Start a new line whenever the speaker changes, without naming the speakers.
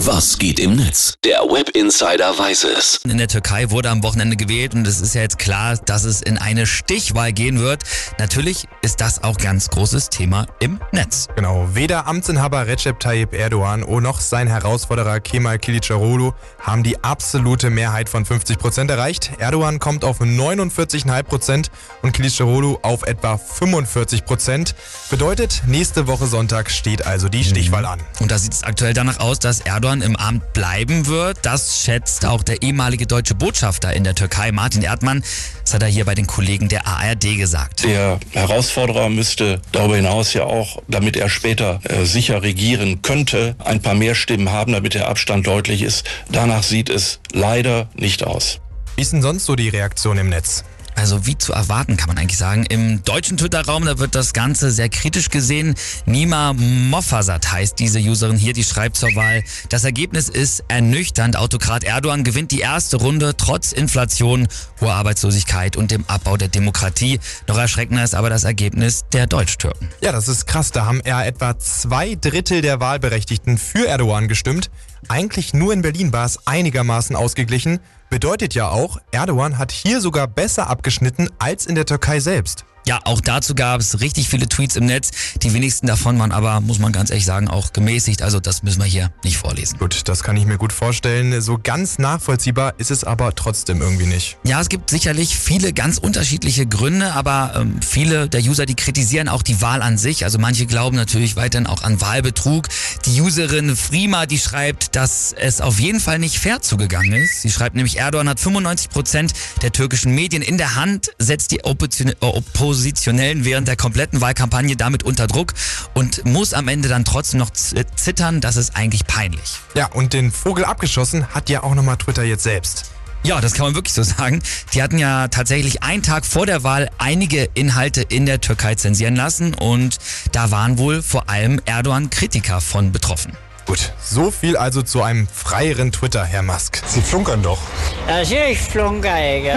Was geht im Netz? Der Web Insider weiß es.
In der Türkei wurde am Wochenende gewählt und es ist ja jetzt klar, dass es in eine Stichwahl gehen wird. Natürlich ist das auch ganz großes Thema im Netz.
Genau, weder Amtsinhaber Recep Tayyip Erdogan noch sein Herausforderer Kemal Kılıçdaroğlu haben die absolute Mehrheit von 50 Prozent erreicht. Erdogan kommt auf 49,5 Prozent und Kılıçdaroğlu auf etwa 45 Prozent. Bedeutet, nächste Woche Sonntag steht also die Stichwahl an.
Und da sieht es aktuell danach aus, dass Erdogan im Amt bleiben wird. Das schätzt auch der ehemalige deutsche Botschafter in der Türkei, Martin Erdmann. Das hat er hier bei den Kollegen der ARD gesagt.
Der Herausforderer müsste darüber hinaus ja auch, damit er später äh, sicher regieren könnte, ein paar mehr Stimmen haben, damit der Abstand deutlich ist. Danach sieht es leider nicht aus.
Wie ist denn sonst so die Reaktion im Netz?
Also wie zu erwarten, kann man eigentlich sagen. Im deutschen Twitter-Raum, da wird das Ganze sehr kritisch gesehen. Nima Moffasat heißt diese Userin hier, die schreibt zur Wahl. Das Ergebnis ist ernüchternd. Autokrat Erdogan gewinnt die erste Runde trotz Inflation, hoher Arbeitslosigkeit und dem Abbau der Demokratie. Noch erschreckender ist aber das Ergebnis der Deutsch-Türken.
Ja, das ist krass. Da haben eher etwa zwei Drittel der Wahlberechtigten für Erdogan gestimmt. Eigentlich nur in Berlin war es einigermaßen ausgeglichen. Bedeutet ja auch, Erdogan hat hier sogar besser abgeschnitten als in der Türkei selbst.
Ja, auch dazu gab es richtig viele Tweets im Netz. Die wenigsten davon waren aber, muss man ganz ehrlich sagen, auch gemäßigt. Also das müssen wir hier nicht vorlesen.
Gut, das kann ich mir gut vorstellen. So ganz nachvollziehbar ist es aber trotzdem irgendwie nicht.
Ja, es gibt sicherlich viele ganz unterschiedliche Gründe, aber ähm, viele der User, die kritisieren auch die Wahl an sich. Also manche glauben natürlich weiterhin auch an Wahlbetrug. Die Userin Frima, die schreibt, dass es auf jeden Fall nicht fair zugegangen ist. Sie schreibt nämlich, Erdogan hat 95 Prozent der türkischen Medien in der Hand, setzt die Opposition Oppositionellen während der kompletten Wahlkampagne damit unter Druck und muss am Ende dann trotzdem noch zittern. Das ist eigentlich peinlich.
Ja, und den Vogel abgeschossen hat ja auch nochmal Twitter jetzt selbst.
Ja, das kann man wirklich so sagen. Die hatten ja tatsächlich einen Tag vor der Wahl einige Inhalte in der Türkei zensieren lassen und da waren wohl vor allem Erdogan-Kritiker von betroffen.
Gut, so viel also zu einem freieren Twitter, Herr Musk. Sie flunkern doch.
Natürlich flunker ich.